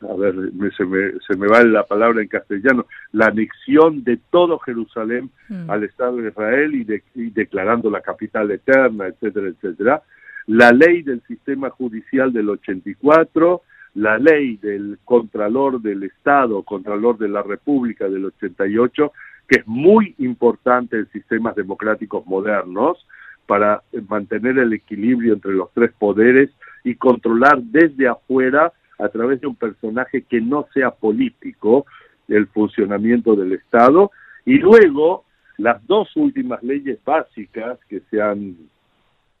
Speaker 3: a ver, se, me, se me va la palabra en castellano, la anexión de todo Jerusalén hmm. al Estado de Israel y, declarando la capital eterna, etcétera, etcétera. La ley del sistema judicial del 84, la ley del Contralor del Estado, Contralor de la República del 88, que es muy importante en sistemas democráticos modernos para mantener el equilibrio entre los tres poderes y controlar desde afuera a través de un personaje que no sea político el funcionamiento del Estado y luego las dos últimas leyes básicas que se han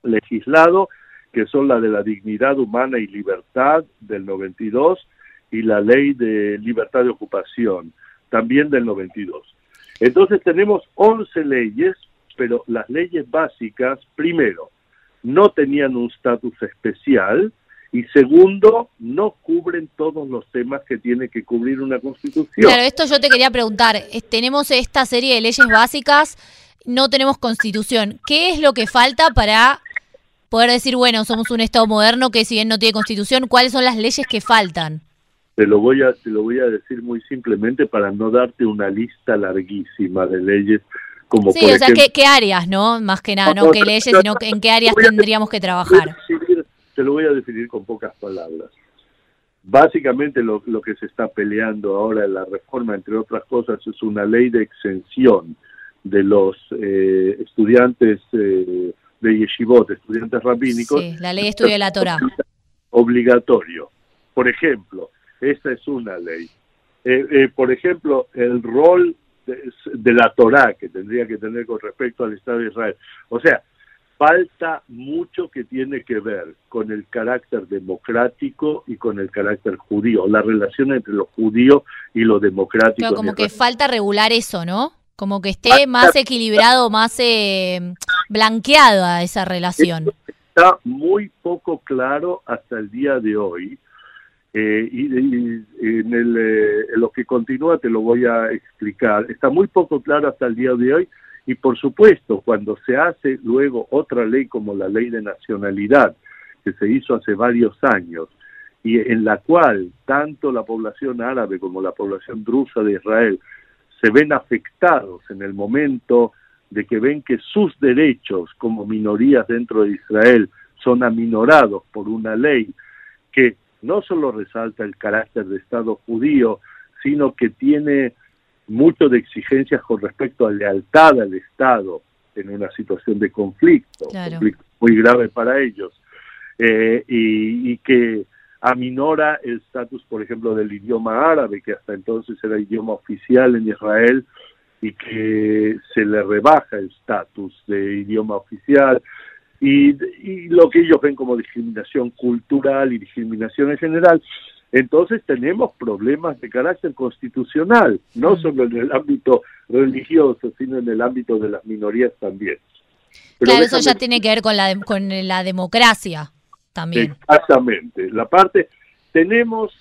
Speaker 3: legislado, que son la de la dignidad humana y libertad del 92 y la ley de libertad de ocupación también del 92. Entonces tenemos 11 leyes, pero las leyes básicas, primero, no tenían un estatus especial, y segundo, no cubren todos los temas que tiene que cubrir una constitución.
Speaker 2: Claro, esto yo te quería preguntar, tenemos esta serie de leyes básicas, no tenemos constitución. ¿Qué es lo que falta para poder decir, bueno, somos un Estado moderno que si bien no tiene constitución, ¿cuáles son las leyes que faltan?
Speaker 3: Te lo voy a, te lo voy a decir muy simplemente para no darte una lista larguísima de leyes como
Speaker 2: sí, o sea, ¿qué, áreas, no? Más que nada, no, qué leyes, sino en qué áreas tendríamos que trabajar
Speaker 3: te lo voy a definir con pocas palabras. Básicamente lo, que se está peleando ahora en la reforma, entre otras cosas, es una ley de exención de los eh, estudiantes eh, de yeshivot, estudiantes rabínicos.
Speaker 2: Sí, la ley de estudio de la Torah.
Speaker 3: Obligatorio. Por ejemplo, esta es una ley. Eh, por ejemplo, el rol de, la Torá que tendría que tener con respecto al Estado de Israel. O sea, falta mucho que tiene que ver con el carácter democrático y con el carácter judío, la relación entre lo judío y lo democrático.
Speaker 2: Claro, como que falta regular eso, ¿no? Como que esté más equilibrado, más eh, blanqueada esa relación.
Speaker 3: está muy poco claro hasta el día de hoy. Eh, y, en, el, eh, en lo que continúa te lo voy a explicar. Está muy poco claro hasta el día de hoy y por supuesto, cuando se hace luego otra ley como la ley de nacionalidad, que se hizo hace varios años, y en la cual tanto la población árabe como la población drusa de Israel se ven afectados en el momento de que ven que sus derechos como minorías dentro de Israel son aminorados por una ley que no solo resalta el carácter de Estado judío, sino que tiene mucho de exigencias con respecto a lealtad al Estado en una situación de conflicto, conflicto muy grave para ellos, eh, y, que aminora el estatus, por ejemplo, del idioma árabe, que hasta entonces era idioma oficial en Israel, y que se le rebaja el estatus de idioma oficial, y, y, lo que ellos ven como discriminación cultural y discriminación en general, entonces tenemos problemas de carácter constitucional, no mm. solo en el ámbito religioso, sino en el ámbito de las minorías también.
Speaker 2: claro, eso ya tiene que ver con la, con la democracia también.
Speaker 3: Exactamente. La parte, tenemos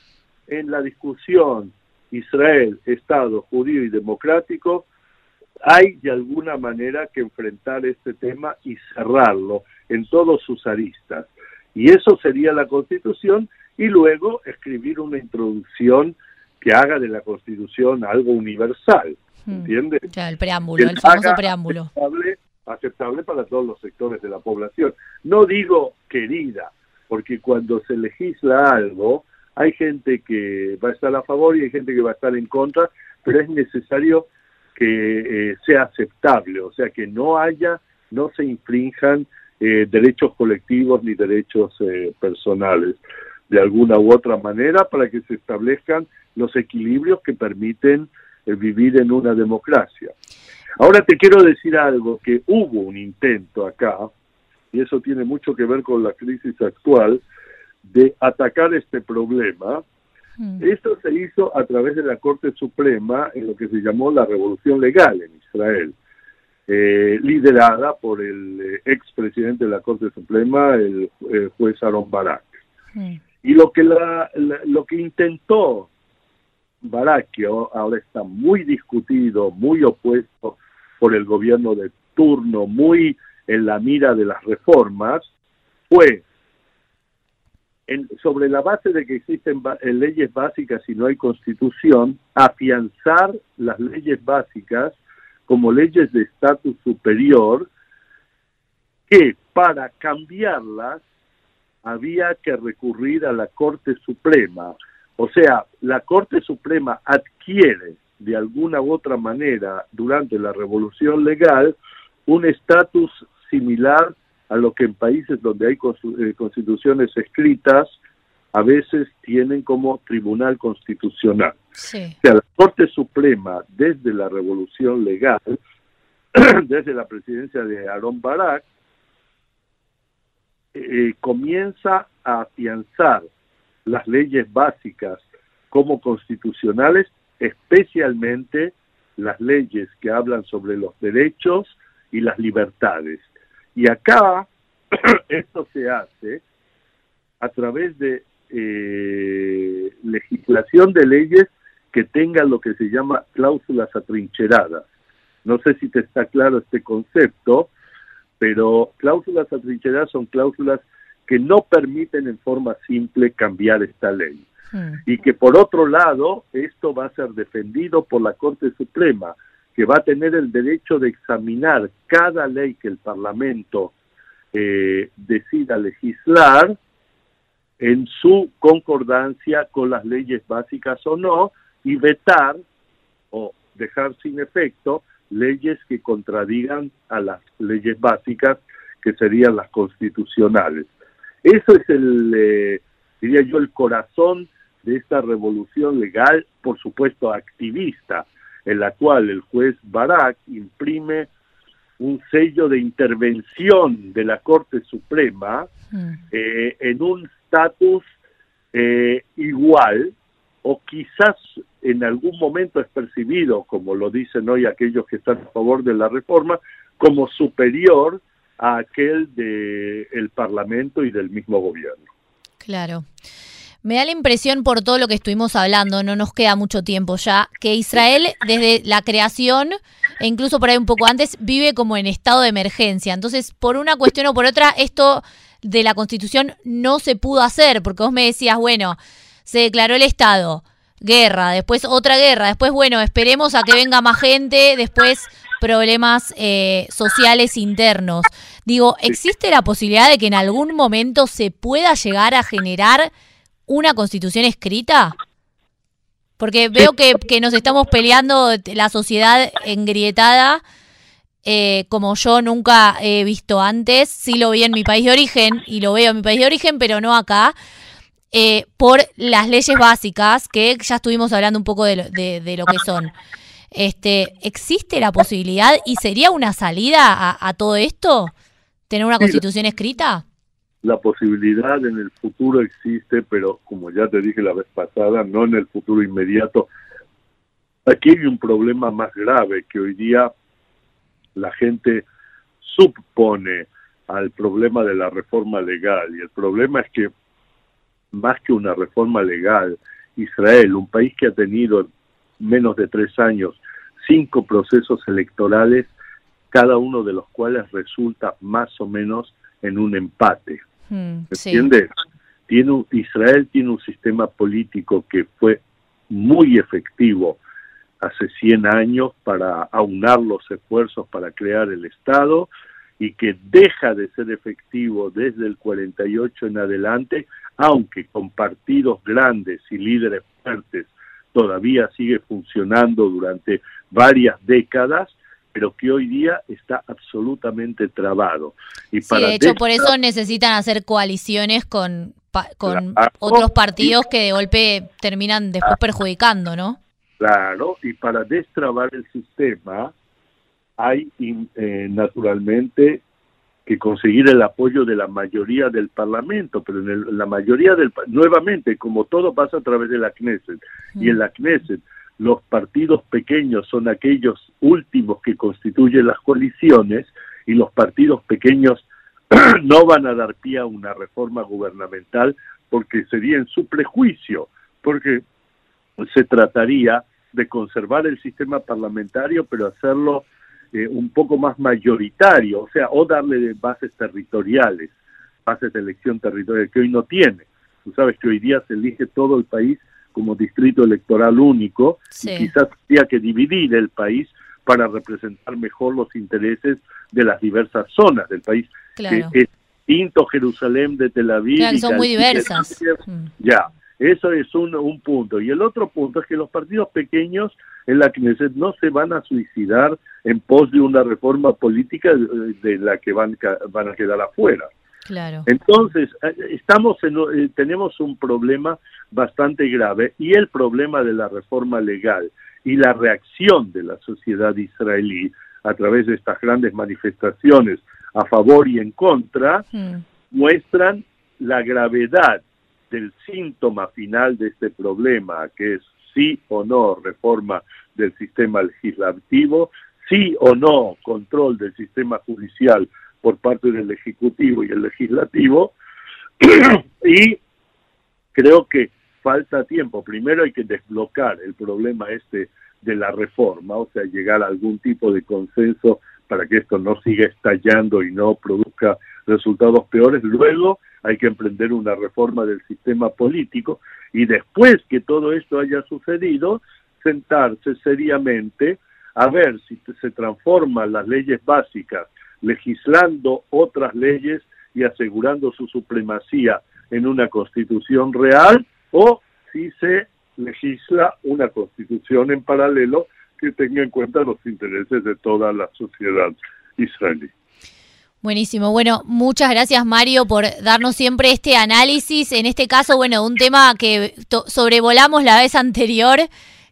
Speaker 3: en la discusión Israel, Estado judío y democrático, hay de alguna manera que enfrentar este tema y cerrarlo en todos sus aristas. Y eso sería la constitución y luego escribir una introducción que haga de la Constitución algo universal, hmm. ¿entiendes?
Speaker 2: el preámbulo, el famoso preámbulo.
Speaker 3: Aceptable, para todos los sectores de la población. No digo querida, porque cuando se legisla algo, hay gente que va a estar a favor y hay gente que va a estar en contra, pero es necesario que eh, sea aceptable, o sea, que no haya, no se infrinjan eh, derechos colectivos ni derechos eh, personales de alguna u otra manera para que se establezcan los equilibrios que permiten eh, vivir en una democracia. Ahora te quiero decir algo, que hubo un intento acá, y eso tiene mucho que ver con la crisis actual, de atacar este problema. Mm. Esto se hizo a través de la Corte Suprema en lo que se llamó la Revolución Legal en Israel, eh, liderada por el eh, expresidente de la Corte Suprema, el, juez Aaron Barak. Mm. Y lo que, la, lo que intentó Barakio ahora está muy discutido, muy opuesto por el gobierno de turno, muy en la mira de las reformas, fue sobre la base de que existen leyes básicas y no hay constitución, afianzar las leyes básicas como leyes de estatus superior que para cambiarlas había que recurrir a la Corte Suprema. O sea, la Corte Suprema adquiere de alguna u otra manera durante la revolución legal un estatus similar a lo que en países donde hay eh, constituciones escritas a veces tienen como tribunal constitucional. O sea, la Corte Suprema desde la revolución legal, desde la presidencia de Aaron Barak, eh, comienza a afianzar las leyes básicas como constitucionales, especialmente las leyes que hablan sobre los derechos y las libertades. Y acá esto se hace a través de eh, legislación de leyes que tengan lo que se llama cláusulas atrincheradas. No sé si te está claro este concepto, pero cláusulas atrincheradas son cláusulas que no permiten en forma simple cambiar esta ley. Hmm. Y que por otro lado, esto va a ser defendido por la Corte Suprema, que va a tener el derecho de examinar cada ley que el Parlamento eh, decida legislar en su concordancia con las leyes básicas o no, y vetar o dejar sin efecto leyes que contradigan a las leyes básicas que serían las constitucionales. Eso es el, eh, diría yo, el corazón de esta revolución legal, por supuesto activista, en la cual el juez Barak imprime un sello de intervención de la Corte Suprema mm. eh, en un estatus eh, igual o quizás en algún momento es percibido, como lo dicen hoy aquellos que están a favor de la reforma, como superior a aquel del Parlamento y del mismo gobierno.
Speaker 2: Claro. Me da la impresión por todo lo que estuvimos hablando, no nos queda mucho tiempo ya, que Israel desde la creación e incluso por ahí un poco antes vive como en estado de emergencia. Entonces, por una cuestión o por otra, esto de la constitución no se pudo hacer, porque vos me decías, bueno, se declaró el Estado, guerra, después otra guerra, después, bueno, esperemos a que venga más gente, después problemas eh, sociales internos. Digo, ¿existe la posibilidad de que en algún momento se pueda llegar a generar una constitución escrita? Porque veo que, nos estamos peleando la sociedad engrietada eh, como yo nunca he visto antes. Sí lo vi en mi país de origen y lo veo en mi país de origen, pero no acá. Eh, por las leyes básicas, que ya estuvimos hablando un poco de lo, de, lo que son. Este, ¿Existe la posibilidad y sería una salida a, todo esto? ¿Tener una constitución escrita?
Speaker 3: La posibilidad en el futuro existe, pero como ya te dije la vez pasada, no en el futuro inmediato. Aquí hay un problema más grave que hoy día la gente supone al problema de la reforma legal. Y el problema es que más que una reforma legal, Israel, un país que ha tenido menos de tres años cinco procesos electorales, cada uno de los cuales resulta más o menos en un empate. Hmm, ¿Entiendes? Tiene Israel tiene un sistema político que fue muy efectivo hace 100 años para aunar los esfuerzos para crear el Estado y que deja de ser efectivo desde el 48 en adelante, aunque con partidos grandes y líderes fuertes todavía sigue funcionando durante varias décadas, pero que hoy día está absolutamente trabado.
Speaker 2: Y sí, de hecho, por eso necesitan hacer coaliciones con, con otros partidos que de golpe terminan después perjudicando, ¿no?
Speaker 3: Claro, y para destrabar el sistema hay eh, naturalmente que conseguir el apoyo de la mayoría del Parlamento, pero en la mayoría del nuevamente, como todo pasa a través de la Knesset, y en la Knesset los partidos pequeños son aquellos últimos que constituyen las coaliciones y los partidos pequeños no van a dar pie a una reforma gubernamental porque sería en su prejuicio, porque se trataría de conservar el sistema parlamentario, pero hacerlo eh, un poco más mayoritario, o sea, o darle bases territoriales, bases de elección territorial que hoy no tiene. Tú sabes que hoy día se elige todo el país como distrito electoral único y quizás habría que dividir el país para representar mejor los intereses de las diversas zonas del país.
Speaker 2: Claro.
Speaker 3: Que es distinto Jerusalén de Tel Aviv.
Speaker 2: Claro, son muy diversas.
Speaker 3: Mm. Ya, eso es un, un punto. Y el otro punto es que los partidos pequeños en la Knesset no se van a suicidar en pos de una reforma política de la que van, van a quedar afuera.
Speaker 2: Claro.
Speaker 3: Entonces, eh, estamos en, eh, tenemos un problema bastante grave y el problema de la reforma legal y la reacción de la sociedad israelí a través de estas grandes manifestaciones a favor y en contra hmm. muestran la gravedad del síntoma final de este problema, que es sí o no reforma del sistema legislativo, sí o no control del sistema judicial por parte del Ejecutivo y el Legislativo, y creo que falta tiempo. Primero hay que desblocar el problema este de la reforma, o sea, llegar a algún tipo de consenso para que esto no siga estallando y no produzca resultados peores. Luego hay que emprender una reforma del sistema político y después que todo esto haya sucedido, sentarse seriamente a ver si se transforman las leyes básicas legislando otras leyes y asegurando su supremacía en una constitución real o si se legisla una constitución en paralelo que tenga en cuenta los intereses de toda la sociedad israelí.
Speaker 2: Buenísimo. Bueno, muchas gracias Mario por darnos siempre este análisis. En este caso, bueno, un tema que sobrevolamos la vez anterior,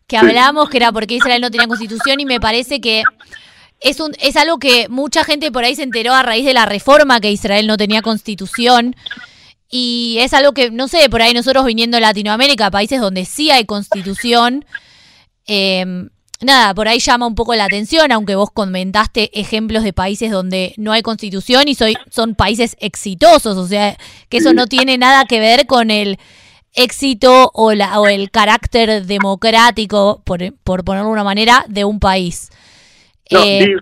Speaker 2: que hablamos, que era porque Israel no tenía constitución y me parece que es, un, es algo que mucha gente por ahí se enteró a raíz de la reforma que Israel no tenía constitución. Y es algo que, no sé, por ahí nosotros viniendo a Latinoamérica, países donde sí hay constitución, eh, nada, por ahí llama un poco la atención, aunque vos comentaste ejemplos de países donde no hay constitución y soy, son países exitosos, o sea, que eso no tiene nada que ver con el éxito o, la, o el carácter democrático, por, por ponerlo de una manera, de un país.
Speaker 3: No, eh,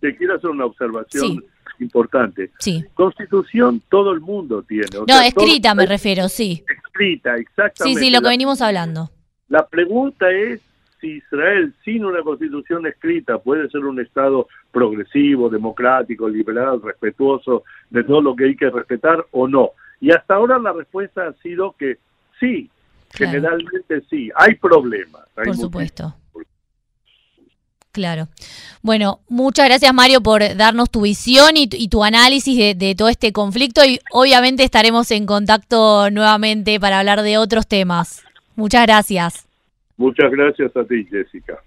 Speaker 3: te quiero hacer una observación importante.
Speaker 2: Sí.
Speaker 3: Constitución todo el mundo tiene.
Speaker 2: no, escrita me refiero, sí.
Speaker 3: Escrita, exactamente.
Speaker 2: Sí, sí, lo que venimos hablando.
Speaker 3: La pregunta es si Israel sin una constitución escrita puede ser un Estado progresivo, democrático, liberal, respetuoso de todo lo que hay que respetar o no. Y hasta ahora la respuesta ha sido que sí, generalmente sí, hay problemas.
Speaker 2: Por supuesto. Claro. Bueno, muchas gracias Mario por darnos tu visión y, tu análisis de, de, todo este conflicto y obviamente estaremos en contacto nuevamente para hablar de otros temas. Muchas gracias.
Speaker 3: Muchas gracias a ti, Jessica.